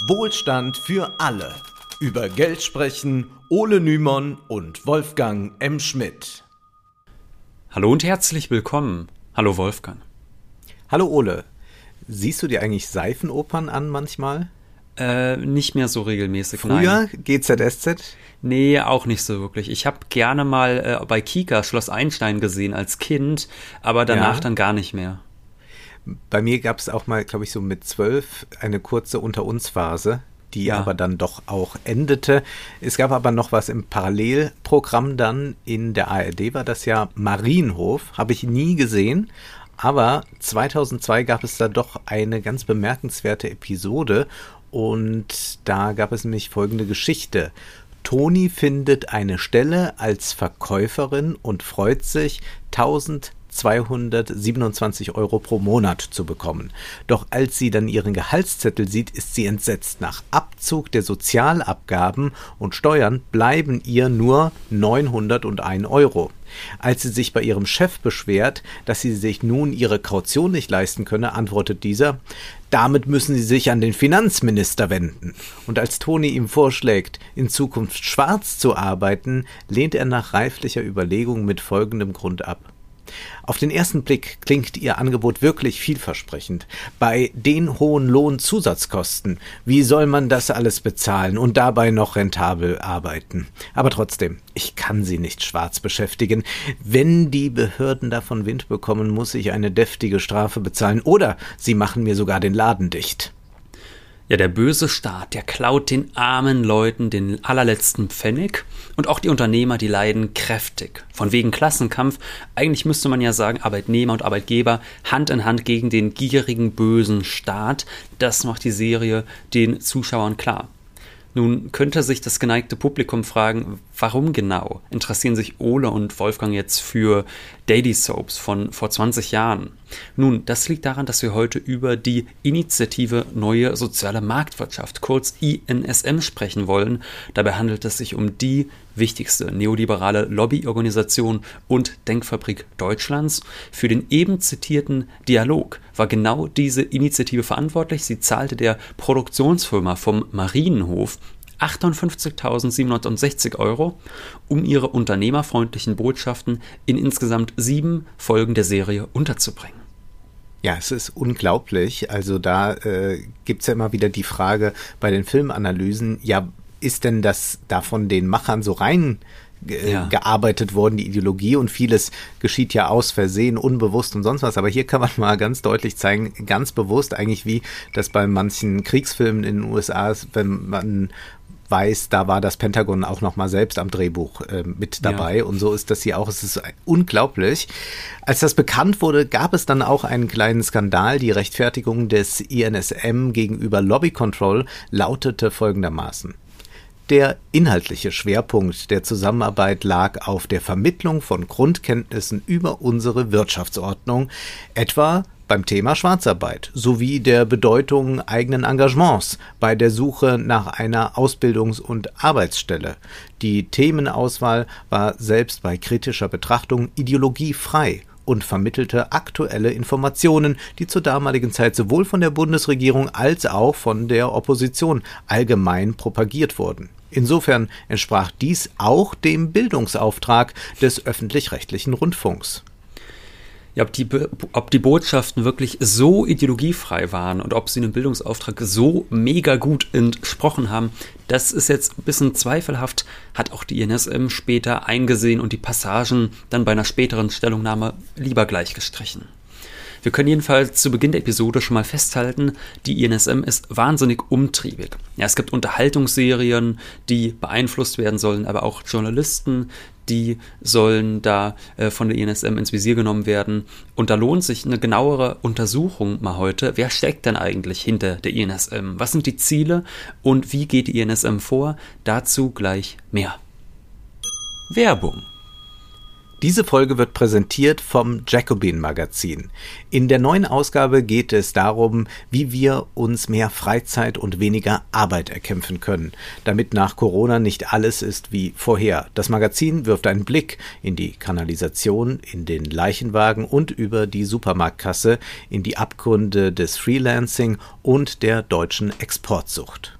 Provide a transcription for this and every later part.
Wohlstand für alle. Über Geld sprechen Ole Nymon und Wolfgang M. Schmidt. Hallo und herzlich willkommen. Hallo Wolfgang. Hallo Ole. Siehst du dir eigentlich Seifenopern an manchmal? Äh, nicht mehr so regelmäßig. Früher nein. GZSZ? Nee, auch nicht so wirklich. Ich habe gerne mal äh, bei Kika Schloss Einstein gesehen als Kind, aber danach ja. dann gar nicht mehr. Bei mir gab es auch mal, glaube ich, so mit zwölf eine kurze Unter uns Phase, die ja. aber dann doch auch endete. Es gab aber noch was im Parallelprogramm dann in der ARD war das ja Marienhof, habe ich nie gesehen. Aber 2002 gab es da doch eine ganz bemerkenswerte Episode und da gab es nämlich folgende Geschichte. Toni findet eine Stelle als Verkäuferin und freut sich, 1000 227 Euro pro Monat zu bekommen. Doch als sie dann ihren Gehaltszettel sieht, ist sie entsetzt. Nach Abzug der Sozialabgaben und Steuern bleiben ihr nur 901 Euro. Als sie sich bei ihrem Chef beschwert, dass sie sich nun ihre Kaution nicht leisten könne, antwortet dieser, damit müssen Sie sich an den Finanzminister wenden. Und als Toni ihm vorschlägt, in Zukunft schwarz zu arbeiten, lehnt er nach reiflicher Überlegung mit folgendem Grund ab. Auf den ersten Blick klingt Ihr Angebot wirklich vielversprechend. Bei den hohen Lohnzusatzkosten, wie soll man das alles bezahlen und dabei noch rentabel arbeiten? Aber trotzdem, ich kann Sie nicht schwarz beschäftigen. Wenn die Behörden davon Wind bekommen, muss ich eine deftige Strafe bezahlen oder sie machen mir sogar den Laden dicht. Ja, der böse Staat, der klaut den armen Leuten den allerletzten Pfennig und auch die Unternehmer, die leiden kräftig. Von wegen Klassenkampf, eigentlich müsste man ja sagen, Arbeitnehmer und Arbeitgeber Hand in Hand gegen den gierigen bösen Staat. Das macht die Serie den Zuschauern klar. Nun könnte sich das geneigte Publikum fragen, warum genau interessieren sich Ole und Wolfgang jetzt für Daily Soaps von vor 20 Jahren? Nun, das liegt daran, dass wir heute über die Initiative Neue Soziale Marktwirtschaft, kurz INSM, sprechen wollen. Dabei handelt es sich um die wichtigste neoliberale Lobbyorganisation und Denkfabrik Deutschlands. Für den eben zitierten Dialog war genau diese Initiative verantwortlich. Sie zahlte der Produktionsfirma vom Marienhof 58.760 Euro, um ihre unternehmerfreundlichen Botschaften in insgesamt sieben Folgen der Serie unterzubringen. Ja, es ist unglaublich. Also da äh, gibt es ja immer wieder die Frage bei den Filmanalysen, ja, ist denn das da von den Machern so rein ja. gearbeitet worden, die Ideologie und vieles geschieht ja aus Versehen, unbewusst und sonst was. Aber hier kann man mal ganz deutlich zeigen, ganz bewusst eigentlich wie das bei manchen Kriegsfilmen in den USA ist, wenn man weiß, da war das Pentagon auch noch mal selbst am Drehbuch äh, mit dabei ja. und so ist das hier auch. Es ist unglaublich. Als das bekannt wurde, gab es dann auch einen kleinen Skandal. Die Rechtfertigung des INSM gegenüber Lobby Control lautete folgendermaßen. Der inhaltliche Schwerpunkt der Zusammenarbeit lag auf der Vermittlung von Grundkenntnissen über unsere Wirtschaftsordnung, etwa beim Thema Schwarzarbeit sowie der Bedeutung eigenen Engagements bei der Suche nach einer Ausbildungs- und Arbeitsstelle. Die Themenauswahl war selbst bei kritischer Betrachtung ideologiefrei und vermittelte aktuelle Informationen, die zur damaligen Zeit sowohl von der Bundesregierung als auch von der Opposition allgemein propagiert wurden. Insofern entsprach dies auch dem Bildungsauftrag des öffentlich-rechtlichen Rundfunks. Ja, ob die, ob die Botschaften wirklich so ideologiefrei waren und ob sie einem Bildungsauftrag so mega gut entsprochen haben, das ist jetzt ein bisschen zweifelhaft, hat auch die INSM später eingesehen und die Passagen dann bei einer späteren Stellungnahme lieber gleich gestrichen. Wir können jedenfalls zu Beginn der Episode schon mal festhalten, die INSM ist wahnsinnig umtriebig. Ja, es gibt Unterhaltungsserien, die beeinflusst werden sollen, aber auch Journalisten, die sollen da äh, von der INSM ins Visier genommen werden. Und da lohnt sich eine genauere Untersuchung mal heute. Wer steckt denn eigentlich hinter der INSM? Was sind die Ziele und wie geht die INSM vor? Dazu gleich mehr. Werbung. Diese Folge wird präsentiert vom Jacobin Magazin. In der neuen Ausgabe geht es darum, wie wir uns mehr Freizeit und weniger Arbeit erkämpfen können, damit nach Corona nicht alles ist wie vorher. Das Magazin wirft einen Blick in die Kanalisation, in den Leichenwagen und über die Supermarktkasse, in die Abgründe des Freelancing und der deutschen Exportsucht.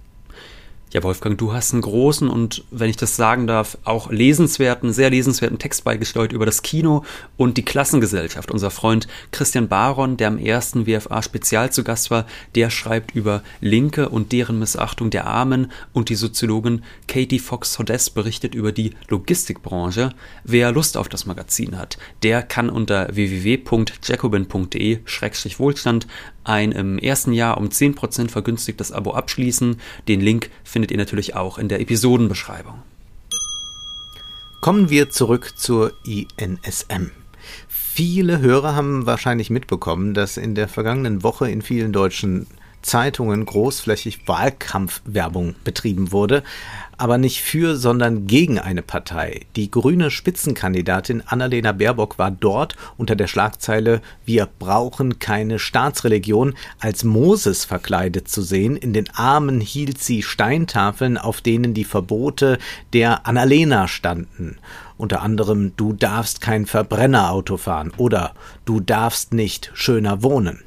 Ja, Wolfgang, du hast einen großen und, wenn ich das sagen darf, auch lesenswerten, sehr lesenswerten Text beigesteuert über das Kino und die Klassengesellschaft. Unser Freund Christian Baron, der am ersten WFA-Spezial zu Gast war, der schreibt über Linke und deren Missachtung der Armen und die Soziologin Katie Fox-Hodes berichtet über die Logistikbranche. Wer Lust auf das Magazin hat, der kann unter www.jacobin.de-wohlstand ein im ersten Jahr um 10% vergünstigtes Abo abschließen. Den Link findet ihr natürlich auch in der Episodenbeschreibung. Kommen wir zurück zur INSM. Viele Hörer haben wahrscheinlich mitbekommen, dass in der vergangenen Woche in vielen deutschen Zeitungen großflächig Wahlkampfwerbung betrieben wurde, aber nicht für, sondern gegen eine Partei. Die grüne Spitzenkandidatin Annalena Baerbock war dort unter der Schlagzeile Wir brauchen keine Staatsreligion als Moses verkleidet zu sehen. In den Armen hielt sie Steintafeln, auf denen die Verbote der Annalena standen. Unter anderem Du darfst kein Verbrennerauto fahren oder Du darfst nicht schöner wohnen.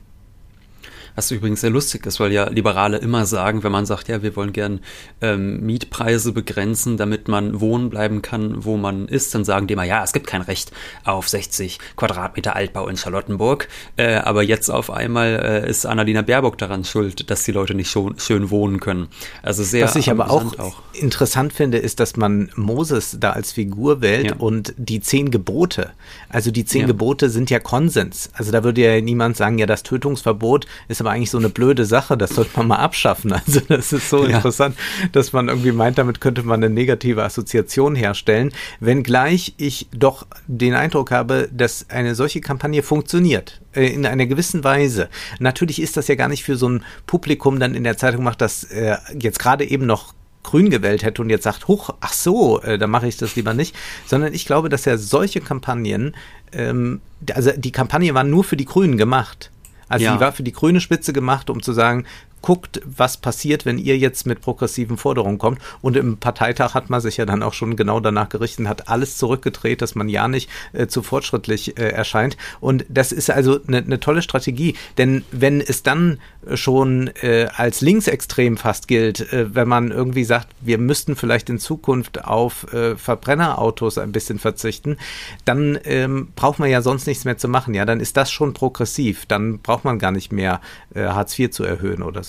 Was übrigens sehr lustig ist, weil ja Liberale immer sagen, wenn man sagt, ja, wir wollen gern ähm, Mietpreise begrenzen, damit man wohnen bleiben kann, wo man ist, dann sagen die immer, ja, es gibt kein Recht auf 60 Quadratmeter Altbau in Charlottenburg. Äh, aber jetzt auf einmal äh, ist Annalena Baerbock daran schuld, dass die Leute nicht schon, schön wohnen können. Also sehr Was ich aber auch, auch, interessant finde, ist, dass man Moses da als Figur wählt ja. und die zehn Gebote. Also die zehn ja. Gebote sind ja Konsens. Also da würde ja niemand sagen, ja, das Tötungsverbot ist aber aber eigentlich so eine blöde Sache, das sollte man mal abschaffen. Also das ist so ja. interessant, dass man irgendwie meint, damit könnte man eine negative Assoziation herstellen, wenngleich ich doch den Eindruck habe, dass eine solche Kampagne funktioniert äh, in einer gewissen Weise. Natürlich ist das ja gar nicht für so ein Publikum dann in der Zeitung macht, das äh, jetzt gerade eben noch grün gewählt hätte und jetzt sagt, huch, ach so, äh, dann mache ich das lieber nicht, sondern ich glaube, dass ja solche Kampagnen, ähm, also die Kampagne war nur für die Grünen gemacht. Also ja. die war für die grüne Spitze gemacht, um zu sagen, guckt, was passiert, wenn ihr jetzt mit progressiven Forderungen kommt. Und im Parteitag hat man sich ja dann auch schon genau danach gerichtet, hat alles zurückgedreht, dass man ja nicht äh, zu fortschrittlich äh, erscheint. Und das ist also eine ne tolle Strategie. Denn wenn es dann schon äh, als linksextrem fast gilt, äh, wenn man irgendwie sagt, wir müssten vielleicht in Zukunft auf äh, Verbrennerautos ein bisschen verzichten, dann ähm, braucht man ja sonst nichts mehr zu machen. Ja, dann ist das schon progressiv. Dann braucht man gar nicht mehr äh, Hartz IV zu erhöhen oder so so.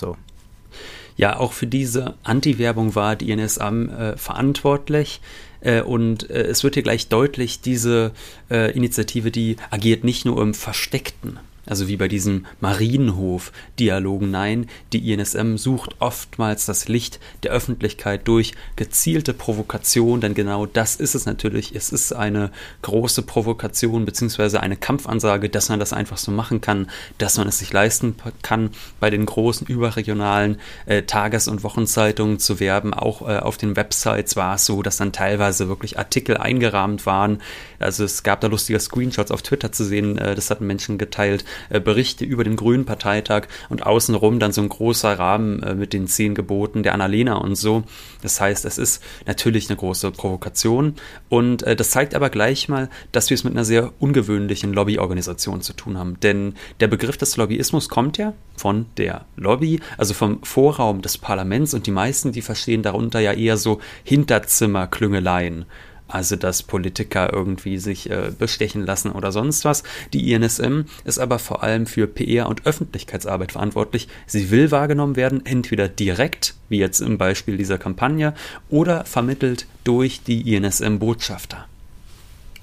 Ja, auch für diese Anti-Werbung war die NSA äh, verantwortlich. Äh, und äh, es wird hier gleich deutlich, diese äh, Initiative, die agiert nicht nur im Versteckten also wie bei diesem Marienhof-Dialogen. Nein, die INSM sucht oftmals das Licht der Öffentlichkeit durch gezielte Provokation, denn genau das ist es natürlich. Es ist eine große Provokation bzw. eine Kampfansage, dass man das einfach so machen kann, dass man es sich leisten kann, bei den großen überregionalen äh, Tages- und Wochenzeitungen zu werben. Auch äh, auf den Websites war es so, dass dann teilweise wirklich Artikel eingerahmt waren. Also es gab da lustige Screenshots auf Twitter zu sehen, äh, das hatten Menschen geteilt, äh, Berichte über den Grünen Parteitag und außenrum dann so ein großer Rahmen äh, mit den zehn Geboten der Annalena und so. Das heißt, es ist natürlich eine große Provokation und äh, das zeigt aber gleich mal, dass wir es mit einer sehr ungewöhnlichen Lobbyorganisation zu tun haben. Denn der Begriff des Lobbyismus kommt ja von der Lobby, also vom Vorraum des Parlaments und die meisten, die verstehen darunter ja eher so Hinterzimmerklüngeleien also dass Politiker irgendwie sich äh, bestechen lassen oder sonst was. Die INSM ist aber vor allem für PR und Öffentlichkeitsarbeit verantwortlich. Sie will wahrgenommen werden, entweder direkt, wie jetzt im Beispiel dieser Kampagne, oder vermittelt durch die INSM-Botschafter.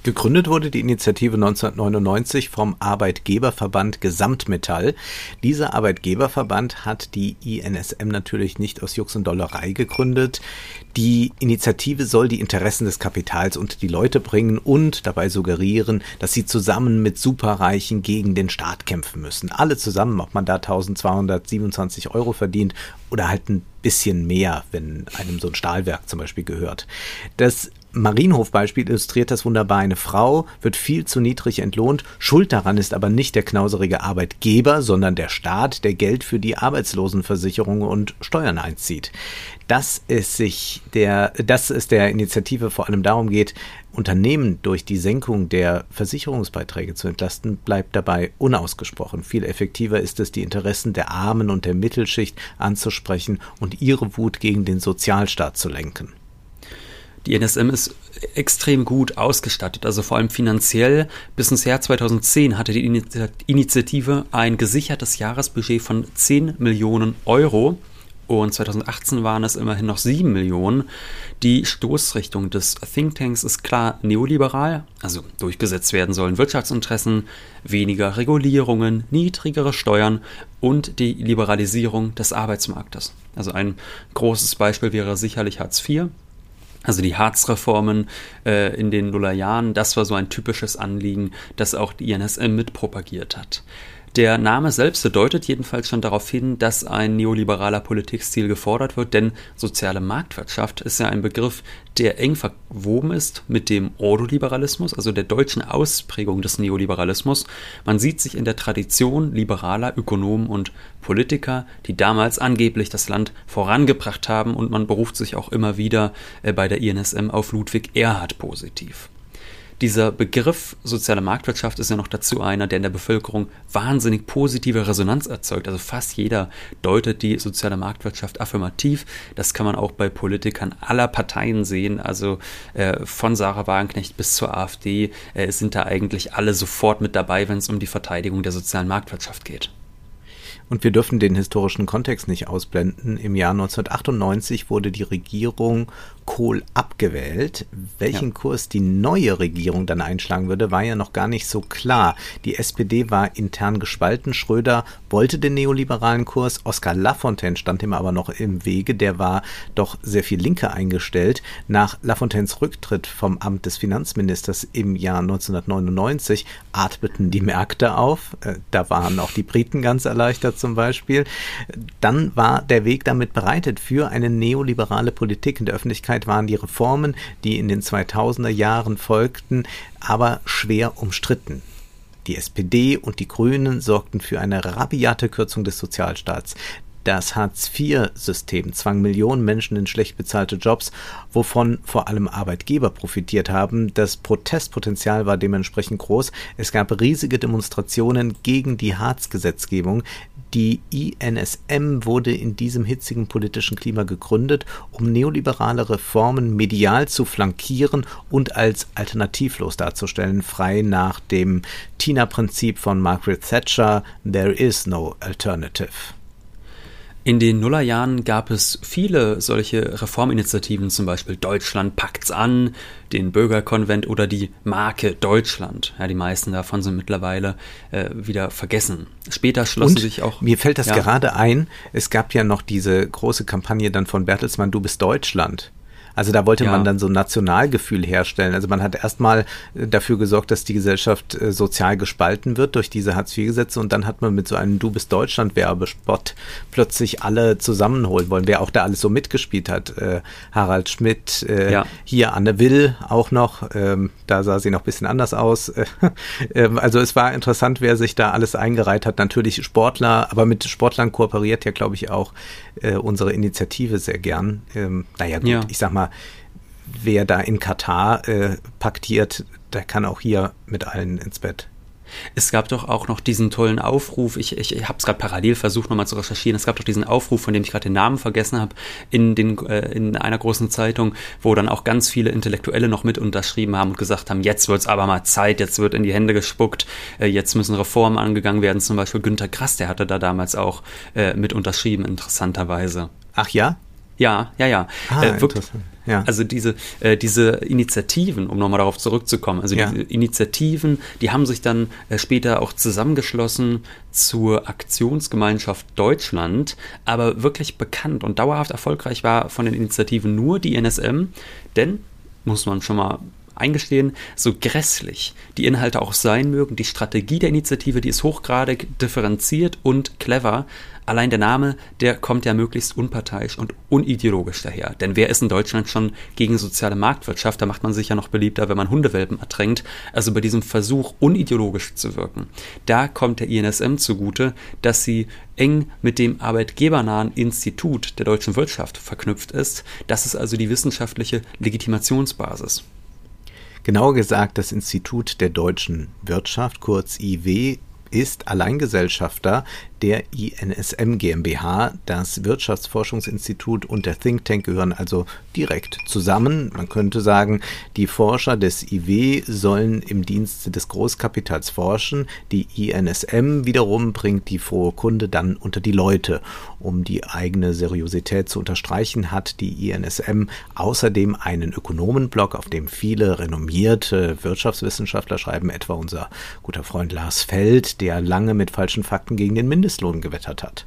Gegründet wurde die Initiative 1999 vom Arbeitgeberverband Gesamtmetall. Dieser Arbeitgeberverband hat die INSM natürlich nicht aus Jux und Dollerei gegründet. Die Initiative soll die Interessen des Kapitals unter die Leute bringen und dabei suggerieren, dass sie zusammen mit Superreichen gegen den Staat kämpfen müssen. Alle zusammen, ob man da 1227 Euro verdient oder halt ein bisschen mehr, wenn einem so ein Stahlwerk zum Beispiel gehört. Das Marienhof-Beispiel illustriert das wunderbar. Eine Frau wird viel zu niedrig entlohnt. Schuld daran ist aber nicht der knauserige Arbeitgeber, sondern der Staat, der Geld für die Arbeitslosenversicherung und Steuern einzieht. Dass es sich der, dass es der Initiative vor allem darum geht, Unternehmen durch die Senkung der Versicherungsbeiträge zu entlasten, bleibt dabei unausgesprochen. Viel effektiver ist es, die Interessen der Armen und der Mittelschicht anzusprechen und ihre Wut gegen den Sozialstaat zu lenken. Die NSM ist extrem gut ausgestattet, also vor allem finanziell. Bis ins Jahr 2010 hatte die Initiative ein gesichertes Jahresbudget von 10 Millionen Euro und 2018 waren es immerhin noch 7 Millionen. Die Stoßrichtung des Thinktanks ist klar neoliberal, also durchgesetzt werden sollen Wirtschaftsinteressen, weniger Regulierungen, niedrigere Steuern und die Liberalisierung des Arbeitsmarktes. Also ein großes Beispiel wäre sicherlich Hartz IV. Also die Harz-Reformen äh, in den Nullerjahren, das war so ein typisches Anliegen, das auch die INSM mitpropagiert hat. Der Name selbst deutet jedenfalls schon darauf hin, dass ein neoliberaler Politikstil gefordert wird, denn soziale Marktwirtschaft ist ja ein Begriff, der eng verwoben ist mit dem Ordoliberalismus, also der deutschen Ausprägung des Neoliberalismus. Man sieht sich in der Tradition liberaler Ökonomen und Politiker, die damals angeblich das Land vorangebracht haben und man beruft sich auch immer wieder äh, bei der INSM auf Ludwig Erhard positiv. Dieser Begriff soziale Marktwirtschaft ist ja noch dazu einer, der in der Bevölkerung wahnsinnig positive Resonanz erzeugt. Also fast jeder deutet die soziale Marktwirtschaft affirmativ. Das kann man auch bei Politikern aller Parteien sehen. Also äh, von Sarah Wagenknecht bis zur AfD äh, sind da eigentlich alle sofort mit dabei, wenn es um die Verteidigung der sozialen Marktwirtschaft geht. Und wir dürfen den historischen Kontext nicht ausblenden. Im Jahr 1998 wurde die Regierung Kohl abgewählt. Welchen ja. Kurs die neue Regierung dann einschlagen würde, war ja noch gar nicht so klar. Die SPD war intern gespalten. Schröder wollte den neoliberalen Kurs. Oskar Lafontaine stand ihm aber noch im Wege. Der war doch sehr viel linker eingestellt. Nach Lafontaines Rücktritt vom Amt des Finanzministers im Jahr 1999 atmeten die Märkte auf. Äh, da waren auch die Briten ganz erleichtert zum Beispiel. Dann war der Weg damit bereitet für eine neoliberale Politik in der Öffentlichkeit Zeit waren die Reformen, die in den 2000er Jahren folgten, aber schwer umstritten. Die SPD und die Grünen sorgten für eine rabiate Kürzung des Sozialstaats. Das Hartz-IV-System zwang Millionen Menschen in schlecht bezahlte Jobs, wovon vor allem Arbeitgeber profitiert haben. Das Protestpotenzial war dementsprechend groß. Es gab riesige Demonstrationen gegen die Hartz-Gesetzgebung, die INSM wurde in diesem hitzigen politischen Klima gegründet, um neoliberale Reformen medial zu flankieren und als alternativlos darzustellen, frei nach dem Tina-Prinzip von Margaret Thatcher There is no alternative. In den Nullerjahren gab es viele solche Reforminitiativen, zum Beispiel Deutschland packt's an, den Bürgerkonvent oder die Marke Deutschland. Ja, die meisten davon sind mittlerweile äh, wieder vergessen. Später schlossen Und sich auch. Mir fällt das ja, gerade ein, es gab ja noch diese große Kampagne dann von Bertelsmann, du bist Deutschland. Also da wollte ja. man dann so ein Nationalgefühl herstellen. Also man hat erstmal äh, dafür gesorgt, dass die Gesellschaft äh, sozial gespalten wird durch diese Hartz-IV-Gesetze und dann hat man mit so einem Du bist Deutschland-Werbespot plötzlich alle zusammenholen wollen, wer auch da alles so mitgespielt hat. Äh, Harald Schmidt, äh, ja. hier Anne Will auch noch, ähm, da sah sie noch ein bisschen anders aus. ähm, also es war interessant, wer sich da alles eingereiht hat. Natürlich Sportler, aber mit Sportlern kooperiert ja, glaube ich, auch äh, unsere Initiative sehr gern. Ähm, naja, gut, ja. ich sag mal, wer da in Katar äh, paktiert, der kann auch hier mit allen ins Bett. Es gab doch auch noch diesen tollen Aufruf, ich, ich, ich habe es gerade parallel versucht nochmal zu recherchieren, es gab doch diesen Aufruf, von dem ich gerade den Namen vergessen habe, in, äh, in einer großen Zeitung, wo dann auch ganz viele Intellektuelle noch mit unterschrieben haben und gesagt haben, jetzt wird es aber mal Zeit, jetzt wird in die Hände gespuckt, äh, jetzt müssen Reformen angegangen werden. Zum Beispiel Günter Grass, der hatte da damals auch äh, mit unterschrieben, interessanterweise. Ach ja? Ja, ja, ja. Ah, äh, wirklich, ja. Also diese, äh, diese Initiativen, um nochmal darauf zurückzukommen, also ja. diese Initiativen, die haben sich dann äh, später auch zusammengeschlossen zur Aktionsgemeinschaft Deutschland, aber wirklich bekannt und dauerhaft erfolgreich war von den Initiativen nur die NSM, denn, muss man schon mal eingestehen, so grässlich die Inhalte auch sein mögen, die Strategie der Initiative, die ist hochgradig differenziert und clever, allein der Name, der kommt ja möglichst unparteiisch und unideologisch daher. Denn wer ist in Deutschland schon gegen soziale Marktwirtschaft? Da macht man sich ja noch beliebter, wenn man Hundewelpen ertränkt. Also bei diesem Versuch, unideologisch zu wirken, da kommt der INSM zugute, dass sie eng mit dem arbeitgebernahen Institut der deutschen Wirtschaft verknüpft ist. Das ist also die wissenschaftliche Legitimationsbasis. Genauer gesagt, das Institut der deutschen Wirtschaft, kurz IW, ist Alleingesellschafter der INSM GmbH. Das Wirtschaftsforschungsinstitut und der Think Tank gehören also direkt zusammen. Man könnte sagen, die Forscher des IW sollen im Dienste des Großkapitals forschen. Die INSM wiederum bringt die frohe Kunde dann unter die Leute. Um die eigene Seriosität zu unterstreichen, hat die INSM außerdem einen Ökonomenblog, auf dem viele renommierte Wirtschaftswissenschaftler schreiben, etwa unser guter Freund Lars Feld, der lange mit falschen Fakten gegen den Mindest Mindestlohn gewettert hat.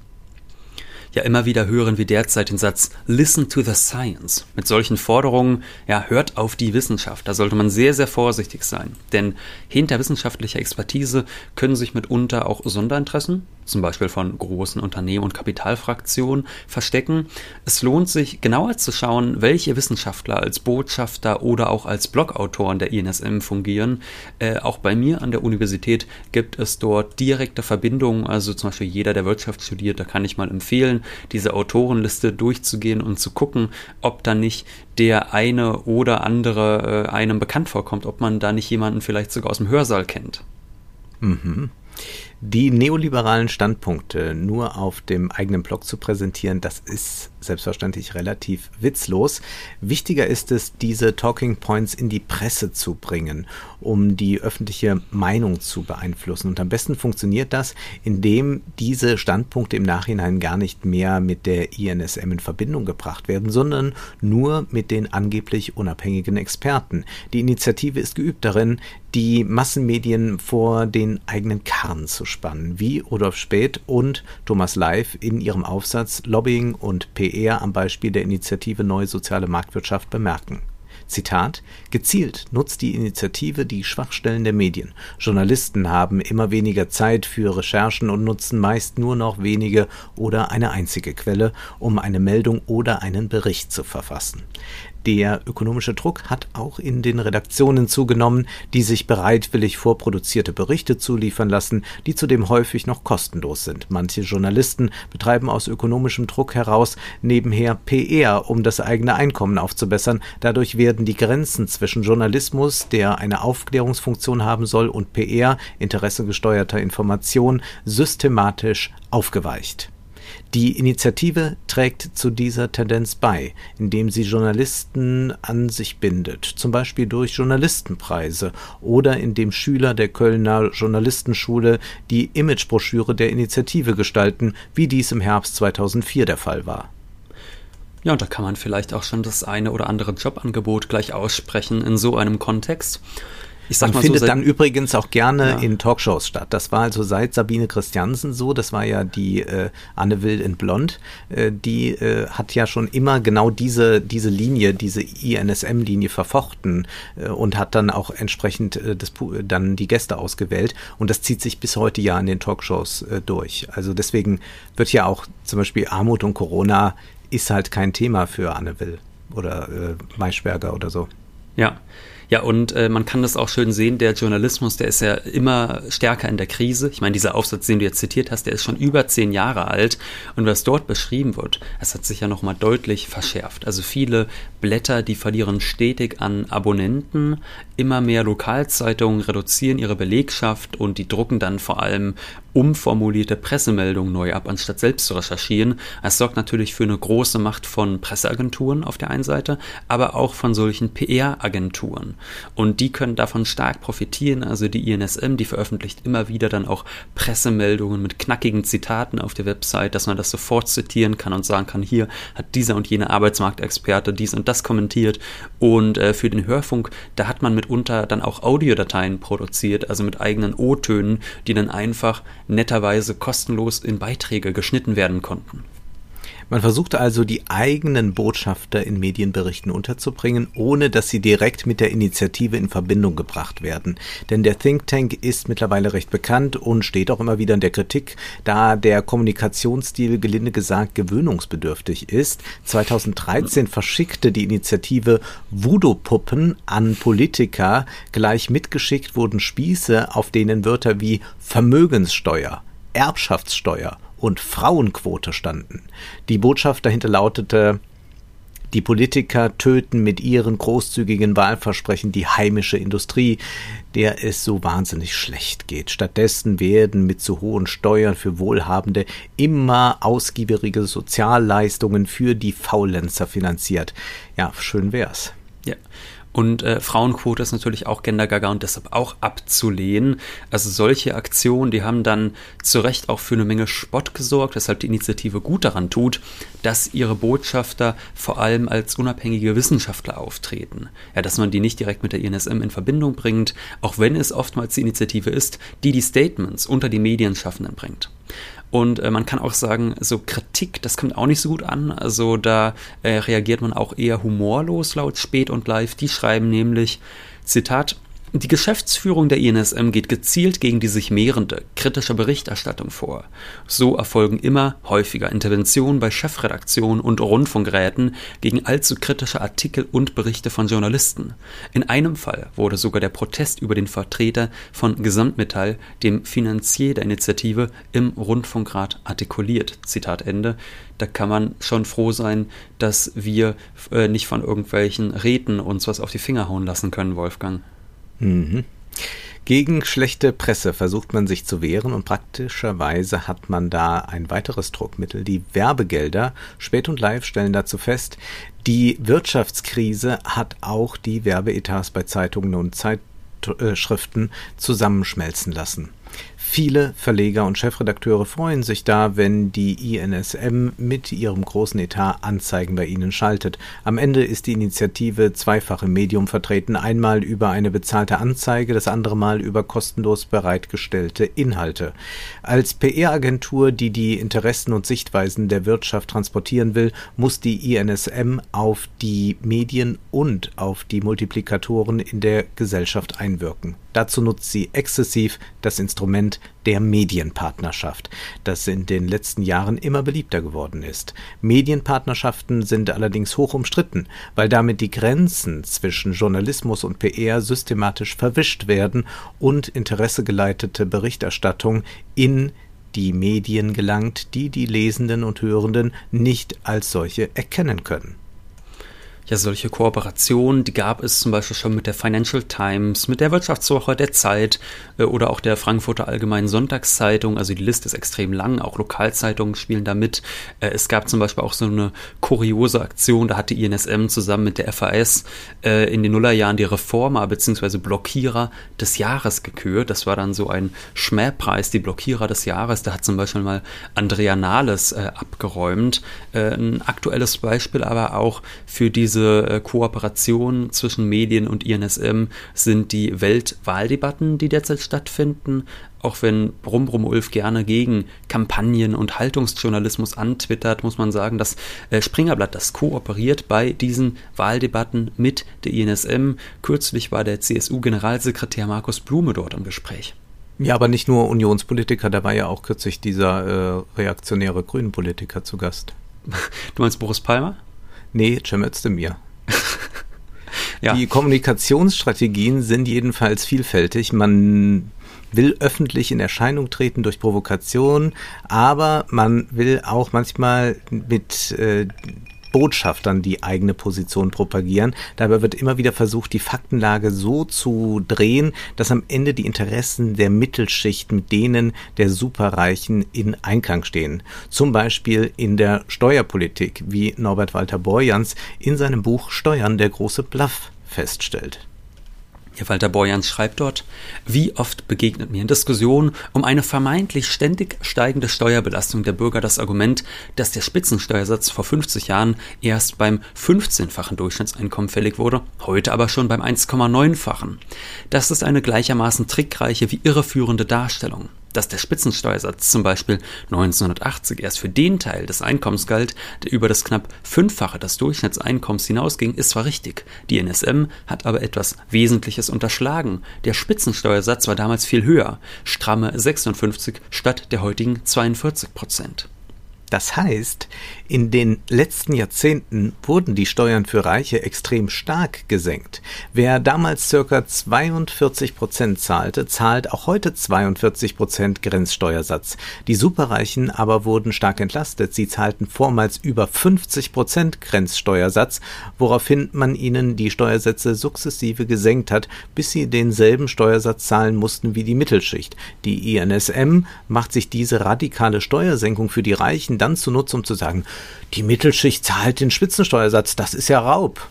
Ja, immer wieder hören wir derzeit den Satz Listen to the Science. Mit solchen Forderungen, ja, hört auf die Wissenschaft. Da sollte man sehr, sehr vorsichtig sein. Denn hinter wissenschaftlicher Expertise können sich mitunter auch Sonderinteressen, zum Beispiel von großen Unternehmen und Kapitalfraktionen, verstecken. Es lohnt sich genauer zu schauen, welche Wissenschaftler als Botschafter oder auch als Blogautoren der INSM fungieren. Äh, auch bei mir an der Universität gibt es dort direkte Verbindungen, also zum Beispiel jeder, der Wirtschaft studiert, da kann ich mal empfehlen, diese Autorenliste durchzugehen und zu gucken, ob da nicht der eine oder andere äh, einem bekannt vorkommt, ob man da nicht jemanden vielleicht sogar aus dem Hörsaal kennt. Mhm. Die neoliberalen Standpunkte nur auf dem eigenen Blog zu präsentieren, das ist selbstverständlich relativ witzlos. Wichtiger ist es, diese Talking Points in die Presse zu bringen, um die öffentliche Meinung zu beeinflussen. Und am besten funktioniert das, indem diese Standpunkte im Nachhinein gar nicht mehr mit der INSM in Verbindung gebracht werden, sondern nur mit den angeblich unabhängigen Experten. Die Initiative ist geübt darin, die Massenmedien vor den eigenen Karren zu spannen, wie Rudolf Späth und Thomas Leif in ihrem Aufsatz Lobbying und PR am Beispiel der Initiative Neue Soziale Marktwirtschaft bemerken. Zitat, gezielt nutzt die Initiative die Schwachstellen der Medien. Journalisten haben immer weniger Zeit für Recherchen und nutzen meist nur noch wenige oder eine einzige Quelle, um eine Meldung oder einen Bericht zu verfassen. Der ökonomische Druck hat auch in den Redaktionen zugenommen, die sich bereitwillig vorproduzierte Berichte zuliefern lassen, die zudem häufig noch kostenlos sind. Manche Journalisten betreiben aus ökonomischem Druck heraus nebenher PR, um das eigene Einkommen aufzubessern. Dadurch werden die Grenzen zwischen Journalismus, der eine Aufklärungsfunktion haben soll, und PR, interessegesteuerter Information, systematisch aufgeweicht. Die Initiative trägt zu dieser Tendenz bei, indem sie Journalisten an sich bindet, zum Beispiel durch Journalistenpreise oder indem Schüler der Kölner Journalistenschule die Imagebroschüre der Initiative gestalten, wie dies im Herbst 2004 der Fall war. Ja, und da kann man vielleicht auch schon das eine oder andere Jobangebot gleich aussprechen in so einem Kontext. Ich sag Man findet so, dann übrigens auch gerne ja. in Talkshows statt. Das war also seit Sabine Christiansen so. Das war ja die äh, Anne Will in Blond. Äh, die äh, hat ja schon immer genau diese, diese Linie, diese INSM-Linie verfochten äh, und hat dann auch entsprechend äh, das, dann die Gäste ausgewählt. Und das zieht sich bis heute ja in den Talkshows äh, durch. Also deswegen wird ja auch zum Beispiel Armut und Corona ist halt kein Thema für Anne Will oder äh, Maischberger oder so. Ja, ja, und äh, man kann das auch schön sehen, der Journalismus, der ist ja immer stärker in der Krise. Ich meine, dieser Aufsatz, den du jetzt zitiert hast, der ist schon über zehn Jahre alt. Und was dort beschrieben wird, das hat sich ja nochmal deutlich verschärft. Also viele Blätter, die verlieren stetig an Abonnenten. Immer mehr Lokalzeitungen reduzieren ihre Belegschaft und die drucken dann vor allem umformulierte Pressemeldungen neu ab, anstatt selbst zu recherchieren. Es sorgt natürlich für eine große Macht von Presseagenturen auf der einen Seite, aber auch von solchen PR-Agenturen. Und die können davon stark profitieren. Also die INSM, die veröffentlicht immer wieder dann auch Pressemeldungen mit knackigen Zitaten auf der Website, dass man das sofort zitieren kann und sagen kann, hier hat dieser und jener Arbeitsmarktexperte dies und das kommentiert. Und äh, für den Hörfunk, da hat man mitunter dann auch Audiodateien produziert, also mit eigenen O-Tönen, die dann einfach netterweise kostenlos in Beiträge geschnitten werden konnten. Man versuchte also, die eigenen Botschafter in Medienberichten unterzubringen, ohne dass sie direkt mit der Initiative in Verbindung gebracht werden. Denn der Think Tank ist mittlerweile recht bekannt und steht auch immer wieder in der Kritik, da der Kommunikationsstil gelinde gesagt gewöhnungsbedürftig ist. 2013 verschickte die Initiative Voodoo-Puppen an Politiker. Gleich mitgeschickt wurden Spieße, auf denen Wörter wie Vermögenssteuer, Erbschaftssteuer und Frauenquote standen. Die Botschaft dahinter lautete, die Politiker töten mit ihren großzügigen Wahlversprechen die heimische Industrie, der es so wahnsinnig schlecht geht. Stattdessen werden mit zu hohen Steuern für Wohlhabende immer ausgiebigere Sozialleistungen für die Faulenzer finanziert. Ja, schön wär's. Ja. Und äh, Frauenquote ist natürlich auch Gendergaga und deshalb auch abzulehnen. Also solche Aktionen, die haben dann zu Recht auch für eine Menge Spott gesorgt, weshalb die Initiative gut daran tut, dass ihre Botschafter vor allem als unabhängige Wissenschaftler auftreten. Ja, dass man die nicht direkt mit der INSM in Verbindung bringt, auch wenn es oftmals die Initiative ist, die die Statements unter die Medienschaffenden bringt. Und äh, man kann auch sagen, so Kritik, das kommt auch nicht so gut an. Also da äh, reagiert man auch eher humorlos laut Spät und Live. Die schreiben nämlich, Zitat, die Geschäftsführung der INSM geht gezielt gegen die sich mehrende kritische Berichterstattung vor. So erfolgen immer häufiger Interventionen bei Chefredaktionen und Rundfunkräten gegen allzu kritische Artikel und Berichte von Journalisten. In einem Fall wurde sogar der Protest über den Vertreter von Gesamtmetall, dem Finanzier der Initiative, im Rundfunkrat artikuliert. Zitat Ende. Da kann man schon froh sein, dass wir äh, nicht von irgendwelchen Räten uns was auf die Finger hauen lassen können, Wolfgang. Mhm. Gegen schlechte Presse versucht man sich zu wehren und praktischerweise hat man da ein weiteres Druckmittel. Die Werbegelder, Spät und Live stellen dazu fest, die Wirtschaftskrise hat auch die Werbeetats bei Zeitungen und Zeitschriften zusammenschmelzen lassen. Viele Verleger und Chefredakteure freuen sich da, wenn die INSM mit ihrem großen Etat Anzeigen bei ihnen schaltet. Am Ende ist die Initiative zweifach im Medium vertreten, einmal über eine bezahlte Anzeige, das andere Mal über kostenlos bereitgestellte Inhalte. Als PR-Agentur, die die Interessen und Sichtweisen der Wirtschaft transportieren will, muss die INSM auf die Medien und auf die Multiplikatoren in der Gesellschaft einwirken. Dazu nutzt sie exzessiv das Instrument der Medienpartnerschaft, das in den letzten Jahren immer beliebter geworden ist. Medienpartnerschaften sind allerdings hoch umstritten, weil damit die Grenzen zwischen Journalismus und PR systematisch verwischt werden und interessegeleitete Berichterstattung in die Medien gelangt, die die Lesenden und Hörenden nicht als solche erkennen können ja, solche Kooperationen, die gab es zum Beispiel schon mit der Financial Times, mit der Wirtschaftswoche der Zeit äh, oder auch der Frankfurter Allgemeinen Sonntagszeitung. Also die Liste ist extrem lang, auch Lokalzeitungen spielen da mit. Äh, es gab zum Beispiel auch so eine kuriose Aktion, da hat die INSM zusammen mit der FAS äh, in den Nullerjahren die Reformer bzw. Blockierer des Jahres gekürt. Das war dann so ein Schmähpreis, die Blockierer des Jahres. Da hat zum Beispiel mal Andrea Nahles abgeräumt. Ein aktuelles Beispiel aber auch für diese diese äh, Kooperation zwischen Medien und INSM sind die Weltwahldebatten, die derzeit stattfinden. Auch wenn Brumbrum Ulf gerne gegen Kampagnen und Haltungsjournalismus antwittert, muss man sagen, dass äh, Springerblatt das kooperiert bei diesen Wahldebatten mit der INSM. Kürzlich war der CSU-Generalsekretär Markus Blume dort im Gespräch. Ja, aber nicht nur Unionspolitiker, da war ja auch kürzlich dieser äh, reaktionäre Grünen-Politiker zu Gast. Du meinst Boris Palmer? Nee, Cem Özdemir. ja. Die Kommunikationsstrategien sind jedenfalls vielfältig. Man will öffentlich in Erscheinung treten durch Provokation, aber man will auch manchmal mit äh, Botschaftern die eigene Position propagieren. Dabei wird immer wieder versucht, die Faktenlage so zu drehen, dass am Ende die Interessen der Mittelschicht mit denen der Superreichen in Einklang stehen. Zum Beispiel in der Steuerpolitik, wie Norbert Walter Borjans in seinem Buch Steuern der große Bluff feststellt. Herr Walter Borjans schreibt dort, wie oft begegnet mir in Diskussionen um eine vermeintlich ständig steigende Steuerbelastung der Bürger das Argument, dass der Spitzensteuersatz vor 50 Jahren erst beim 15-fachen Durchschnittseinkommen fällig wurde, heute aber schon beim 1,9-fachen. Das ist eine gleichermaßen trickreiche wie irreführende Darstellung. Dass der Spitzensteuersatz zum Beispiel 1980 erst für den Teil des Einkommens galt, der über das knapp Fünffache des Durchschnittseinkommens hinausging, ist zwar richtig. Die NSM hat aber etwas Wesentliches unterschlagen. Der Spitzensteuersatz war damals viel höher, stramme 56 statt der heutigen 42 Prozent. Das heißt, in den letzten Jahrzehnten wurden die Steuern für Reiche extrem stark gesenkt. Wer damals circa 42 Prozent zahlte, zahlt auch heute 42 Prozent Grenzsteuersatz. Die Superreichen aber wurden stark entlastet. Sie zahlten vormals über 50 Prozent Grenzsteuersatz, woraufhin man ihnen die Steuersätze sukzessive gesenkt hat, bis sie denselben Steuersatz zahlen mussten wie die Mittelschicht. Die INSM macht sich diese radikale Steuersenkung für die Reichen dann zunutze, um zu sagen, die Mittelschicht zahlt den Spitzensteuersatz, das ist ja Raub.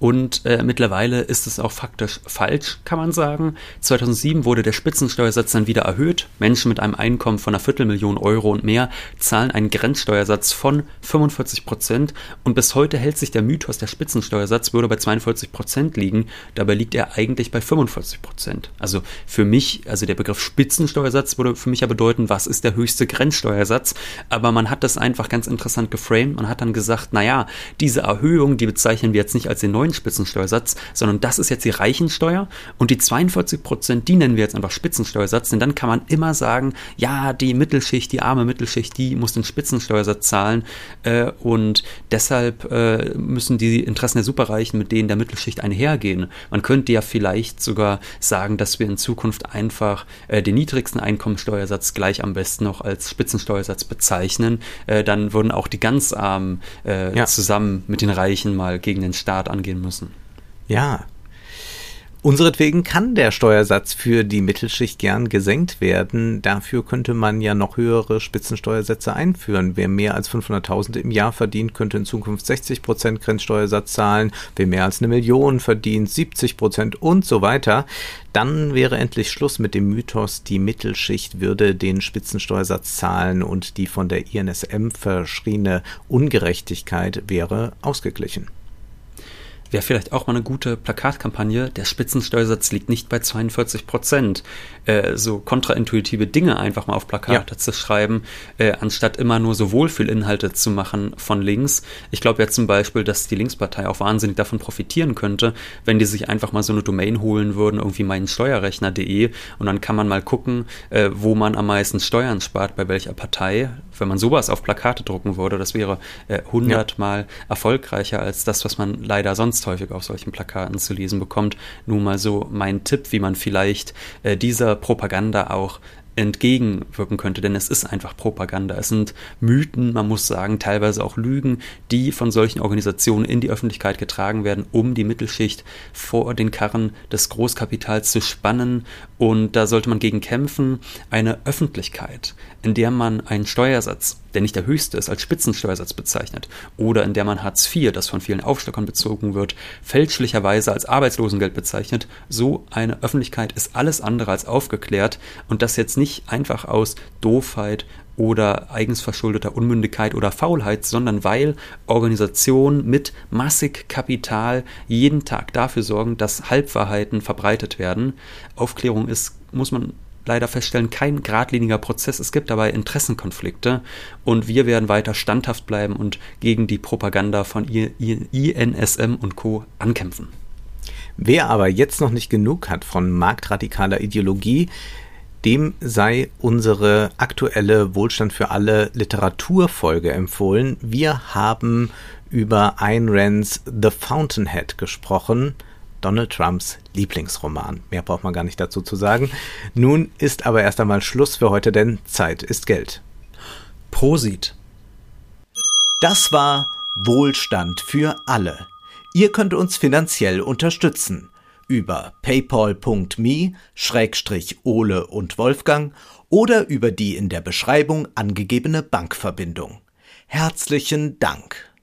Und äh, mittlerweile ist es auch faktisch falsch, kann man sagen. 2007 wurde der Spitzensteuersatz dann wieder erhöht. Menschen mit einem Einkommen von einer Viertelmillion Euro und mehr zahlen einen Grenzsteuersatz von 45 Prozent. Und bis heute hält sich der Mythos, der Spitzensteuersatz würde bei 42 Prozent liegen. Dabei liegt er eigentlich bei 45 Prozent. Also für mich, also der Begriff Spitzensteuersatz würde für mich ja bedeuten, was ist der höchste Grenzsteuersatz? Aber man hat das einfach ganz interessant geframed. Man hat dann gesagt, naja, diese Erhöhung, die bezeichnen wir jetzt nicht als den neuen Spitzensteuersatz, sondern das ist jetzt die Reichensteuer und die 42 Prozent, die nennen wir jetzt einfach Spitzensteuersatz, denn dann kann man immer sagen, ja, die Mittelschicht, die arme Mittelschicht, die muss den Spitzensteuersatz zahlen äh, und deshalb äh, müssen die Interessen der Superreichen mit denen der Mittelschicht einhergehen. Man könnte ja vielleicht sogar sagen, dass wir in Zukunft einfach äh, den niedrigsten Einkommensteuersatz gleich am besten noch als Spitzensteuersatz bezeichnen. Äh, dann würden auch die ganz Armen äh, ja. zusammen mit den Reichen mal gegen den Staat angehen müssen. Ja. Unseretwegen kann der Steuersatz für die Mittelschicht gern gesenkt werden. Dafür könnte man ja noch höhere Spitzensteuersätze einführen. Wer mehr als 500.000 im Jahr verdient, könnte in Zukunft 60 Prozent Grenzsteuersatz zahlen. Wer mehr als eine Million verdient, 70 Prozent und so weiter. Dann wäre endlich Schluss mit dem Mythos, die Mittelschicht würde den Spitzensteuersatz zahlen und die von der INSM verschriene Ungerechtigkeit wäre ausgeglichen. Wäre vielleicht auch mal eine gute Plakatkampagne. Der Spitzensteuersatz liegt nicht bei 42 Prozent. Äh, so kontraintuitive Dinge einfach mal auf Plakate ja. zu schreiben, äh, anstatt immer nur so Wohlfühlinhalte zu machen von links. Ich glaube ja zum Beispiel, dass die Linkspartei auch wahnsinnig davon profitieren könnte, wenn die sich einfach mal so eine Domain holen würden, irgendwie meinsteuerrechner.de und dann kann man mal gucken, äh, wo man am meisten Steuern spart, bei welcher Partei. Wenn man sowas auf Plakate drucken würde, das wäre äh, hundertmal ja. erfolgreicher als das, was man leider sonst häufig auf solchen Plakaten zu lesen bekommt. Nun mal so mein Tipp, wie man vielleicht äh, dieser Propaganda auch entgegenwirken könnte, denn es ist einfach Propaganda. Es sind Mythen, man muss sagen, teilweise auch Lügen, die von solchen Organisationen in die Öffentlichkeit getragen werden, um die Mittelschicht vor den Karren des Großkapitals zu spannen. Und da sollte man gegen kämpfen. Eine Öffentlichkeit, in der man einen Steuersatz der nicht der höchste ist, als Spitzensteuersatz bezeichnet, oder in der man Hartz IV, das von vielen Aufstockern bezogen wird, fälschlicherweise als Arbeitslosengeld bezeichnet, so eine Öffentlichkeit ist alles andere als aufgeklärt und das jetzt nicht einfach aus Doofheit oder eigens verschuldeter Unmündigkeit oder Faulheit, sondern weil Organisationen mit massig Kapital jeden Tag dafür sorgen, dass Halbwahrheiten verbreitet werden. Aufklärung ist, muss man leider feststellen, kein geradliniger Prozess. Es gibt dabei Interessenkonflikte und wir werden weiter standhaft bleiben und gegen die Propaganda von INSM und Co. ankämpfen. Wer aber jetzt noch nicht genug hat von marktradikaler Ideologie, dem sei unsere aktuelle Wohlstand für alle Literaturfolge empfohlen. Wir haben über Ayn Rands The Fountainhead gesprochen Donald Trumps Lieblingsroman. Mehr braucht man gar nicht dazu zu sagen. Nun ist aber erst einmal Schluss für heute, denn Zeit ist Geld. Prosit. Das war Wohlstand für alle. Ihr könnt uns finanziell unterstützen über paypal.me-ole und Wolfgang oder über die in der Beschreibung angegebene Bankverbindung. Herzlichen Dank.